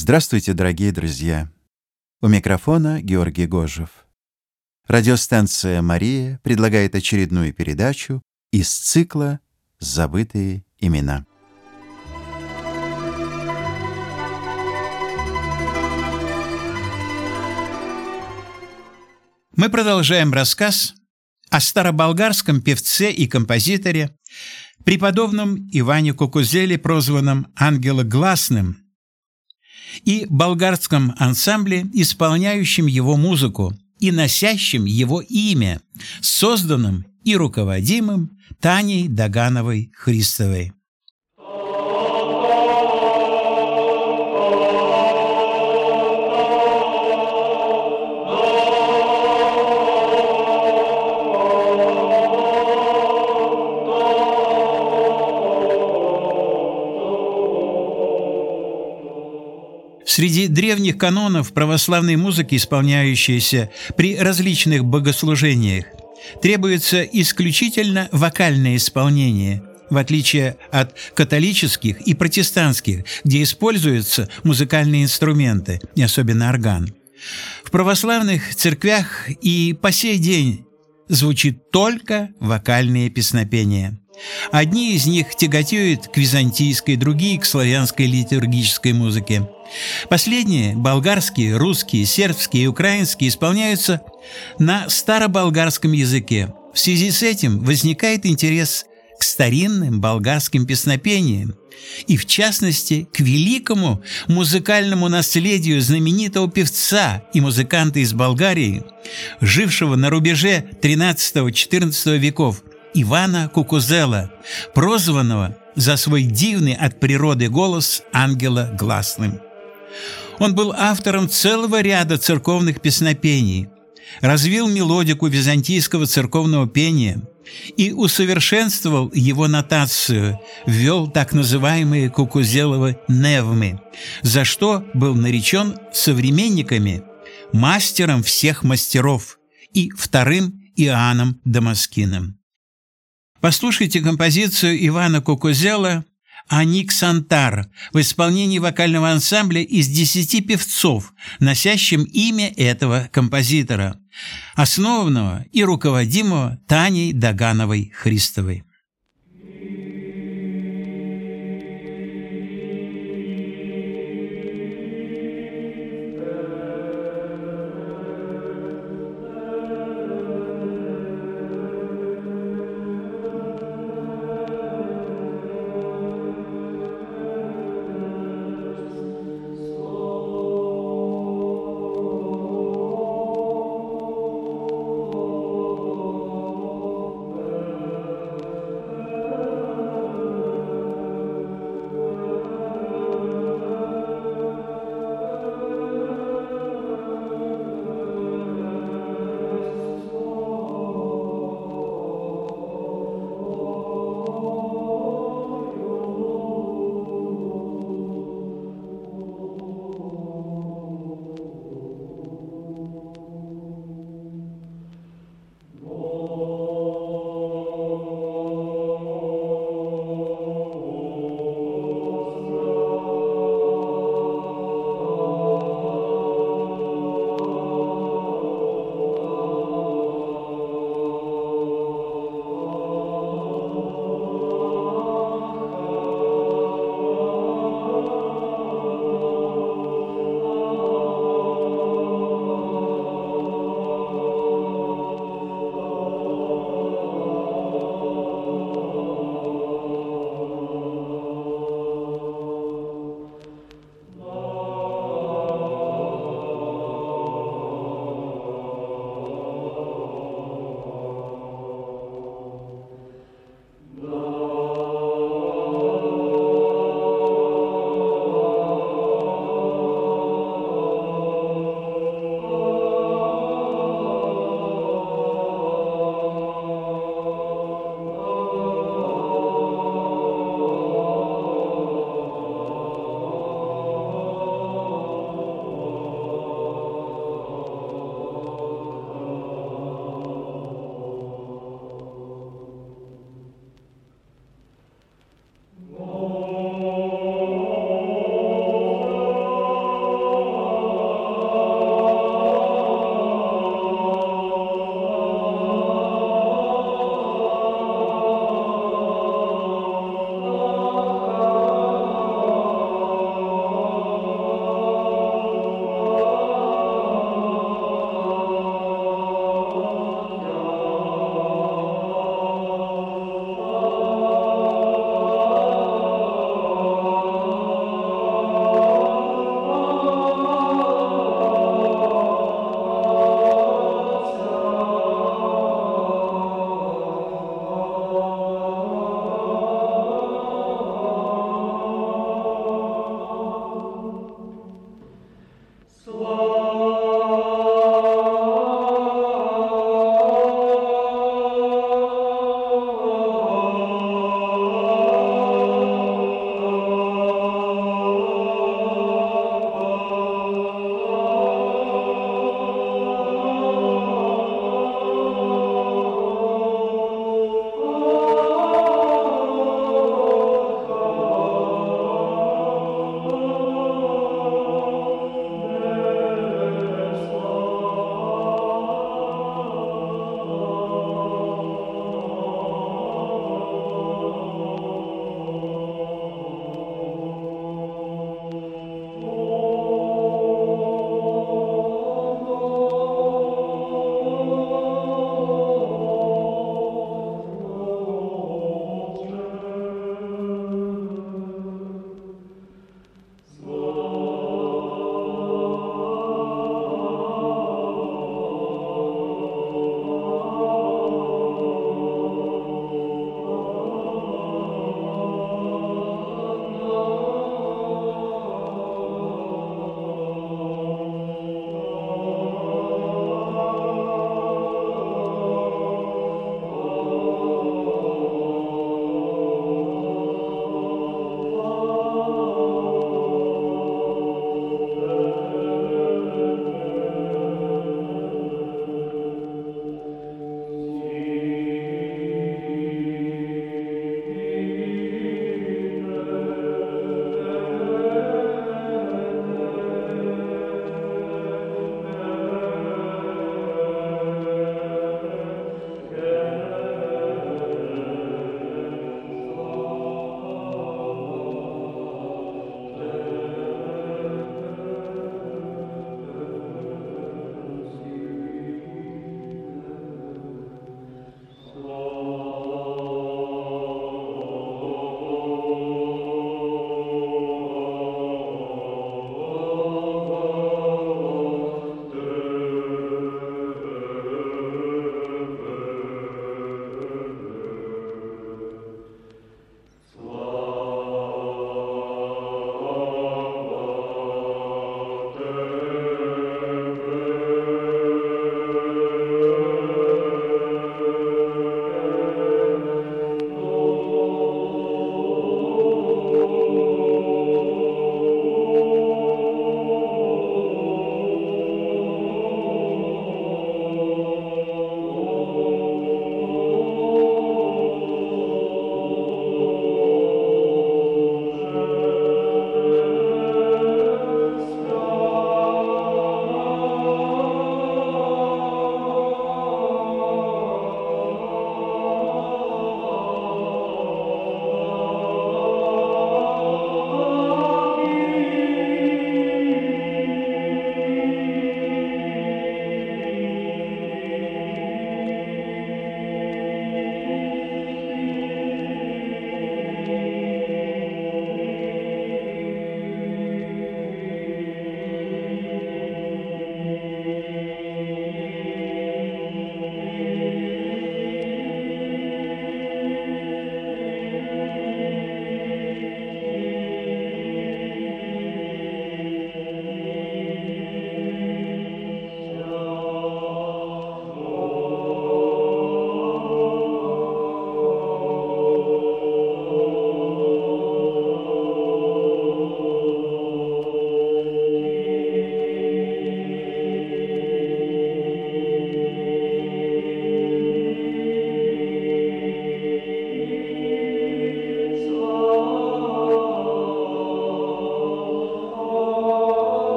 Здравствуйте, дорогие друзья! У микрофона Георгий Гожев. Радиостанция «Мария» предлагает очередную передачу из цикла «Забытые имена». Мы продолжаем рассказ о староболгарском певце и композиторе, преподобном Иване Кукузеле, прозванном «Ангелогласным», и болгарском ансамбле, исполняющем его музыку и носящем его имя, созданным и руководимым Таней Дагановой Среди древних канонов православной музыки, исполняющейся при различных богослужениях, требуется исключительно вокальное исполнение, в отличие от католических и протестантских, где используются музыкальные инструменты, и особенно орган. В православных церквях и по сей день звучит только вокальное песнопение. Одни из них тяготеют к византийской, другие – к славянской литургической музыке. Последние – болгарские, русские, сербские и украинские – исполняются на староболгарском языке. В связи с этим возникает интерес к старинным болгарским песнопениям, и в частности к великому музыкальному наследию знаменитого певца и музыканта из Болгарии, жившего на рубеже XIII-XIV веков, Ивана Кукузела, прозванного за свой дивный от природы голос ангела гласным. Он был автором целого ряда церковных песнопений, развил мелодику византийского церковного пения и усовершенствовал его нотацию, ввел так называемые Кукузеловы невмы, за что был наречен современниками мастером всех мастеров и вторым Иоанном Дамаскиным. Послушайте композицию Ивана Кукузела «Аниксантар» в исполнении вокального ансамбля из десяти певцов, носящим имя этого композитора, основанного и руководимого Таней Дагановой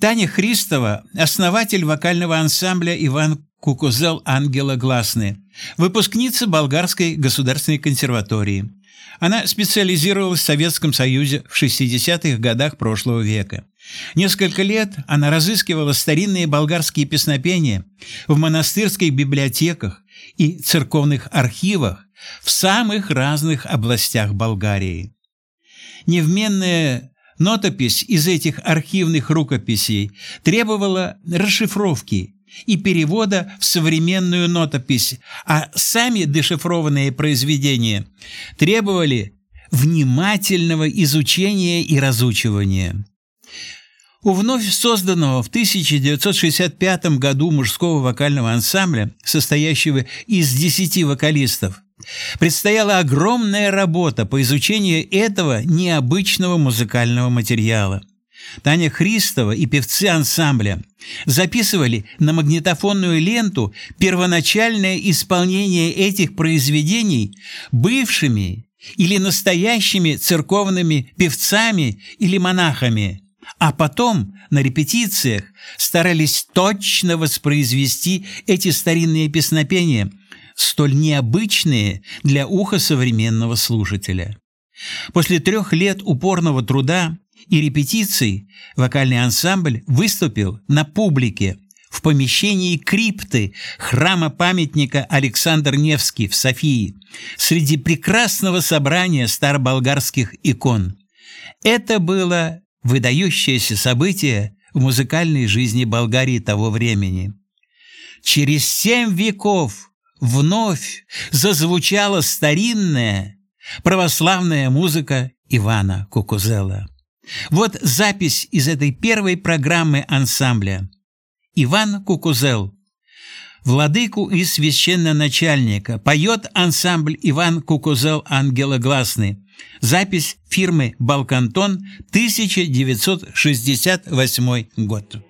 Таня Христова – основатель вокального ансамбля «Иван Кукузел Ангела Гласны», выпускница Болгарской государственной консерватории. Она специализировалась в Советском Союзе в 60-х годах прошлого века. Несколько лет она разыскивала старинные болгарские песнопения в монастырских библиотеках и церковных архивах в самых разных областях Болгарии. Невменная нотопись из этих архивных рукописей требовала расшифровки и перевода в современную нотопись, а сами дешифрованные произведения требовали внимательного изучения и разучивания. У вновь созданного в 1965 году мужского вокального ансамбля, состоящего из 10 вокалистов, предстояла огромная работа по изучению этого необычного музыкального материала. Таня Христова и певцы ансамбля записывали на магнитофонную ленту первоначальное исполнение этих произведений бывшими или настоящими церковными певцами или монахами, а потом на репетициях старались точно воспроизвести эти старинные песнопения – столь необычные для уха современного слушателя. После трех лет упорного труда и репетиций вокальный ансамбль выступил на публике в помещении крипты храма-памятника Александр Невский в Софии среди прекрасного собрания староболгарских икон. Это было выдающееся событие в музыкальной жизни Болгарии того времени. Через семь веков вновь зазвучала старинная православная музыка Ивана Кукузела. Вот запись из этой первой программы ансамбля. Иван Кукузел. Владыку и священноначальника. Поет ансамбль Иван Кукузел Ангелогласный. Запись фирмы «Балкантон», 1968 год.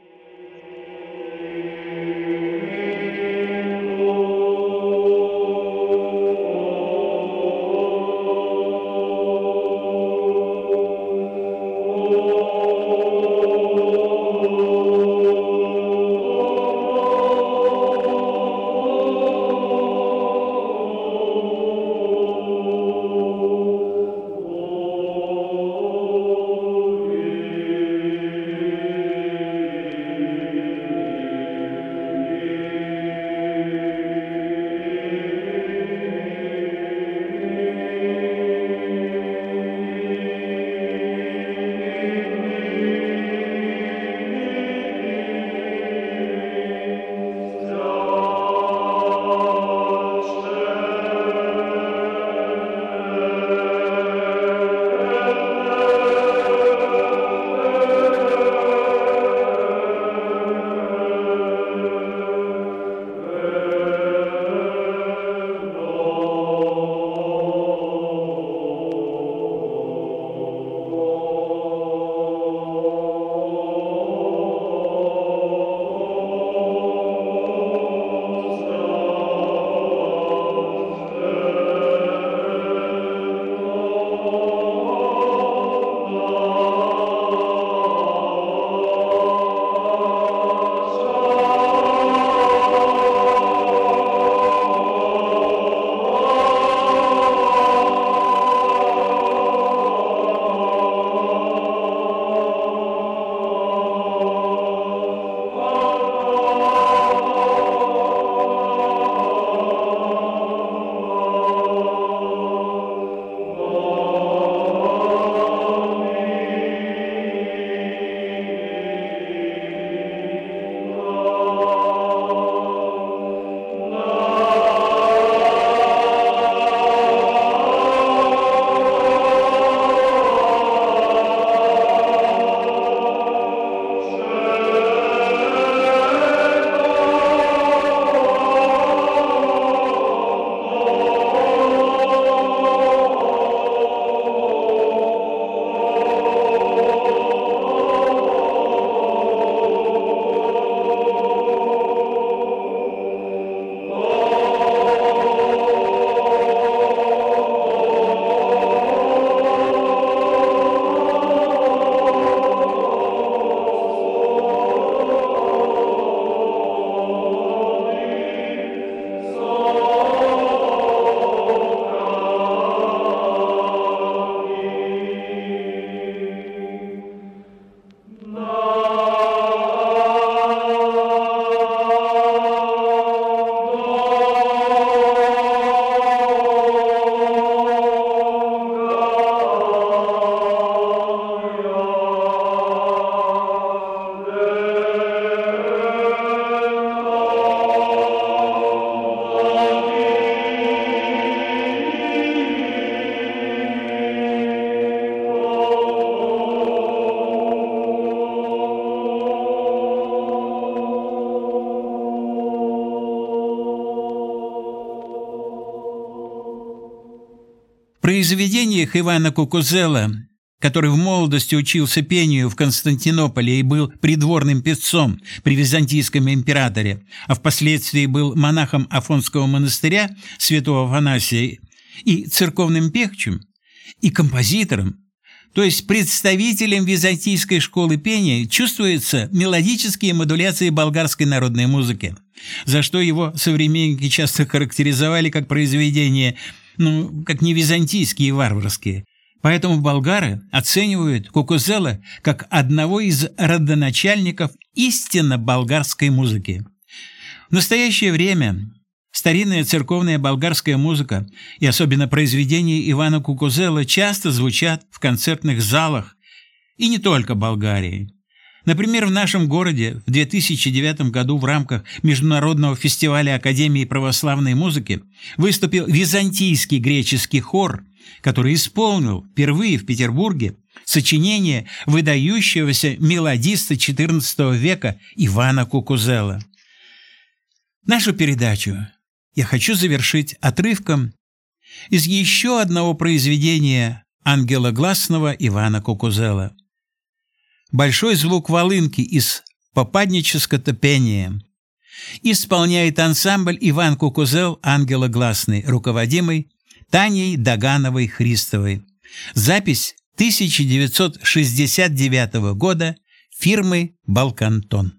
Произведениях Ивана Кукузела, который в молодости учился пению в Константинополе и был придворным певцом при византийском императоре, а впоследствии был монахом Афонского монастыря святого Афанасия и церковным певчим, и композитором, то есть представителем византийской школы пения, чувствуются мелодические модуляции болгарской народной музыки, за что его современники часто характеризовали как произведения, ну, как не византийские и варварские. Поэтому болгары оценивают Кукузела как одного из родоначальников истинно болгарской музыки. В настоящее время Старинная церковная болгарская музыка и особенно произведения Ивана Кукузела часто звучат в концертных залах и не только Болгарии. Например, в нашем городе в 2009 году в рамках Международного фестиваля Академии православной музыки выступил византийский греческий хор, который исполнил впервые в Петербурге сочинение выдающегося мелодиста XIV века Ивана Кукузела. Нашу передачу я хочу завершить отрывком из еще одного произведения Ангела Гласного Ивана Кукузела. Большой звук волынки из попаднического пения исполняет ансамбль Иван Кукузел «Ангела Гласный», руководимый Таней Дагановой-Христовой. Запись 1969 года фирмы «Балкантон».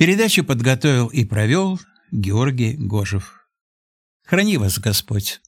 Передачу подготовил и провел Георгий Гожев. Храни вас Господь!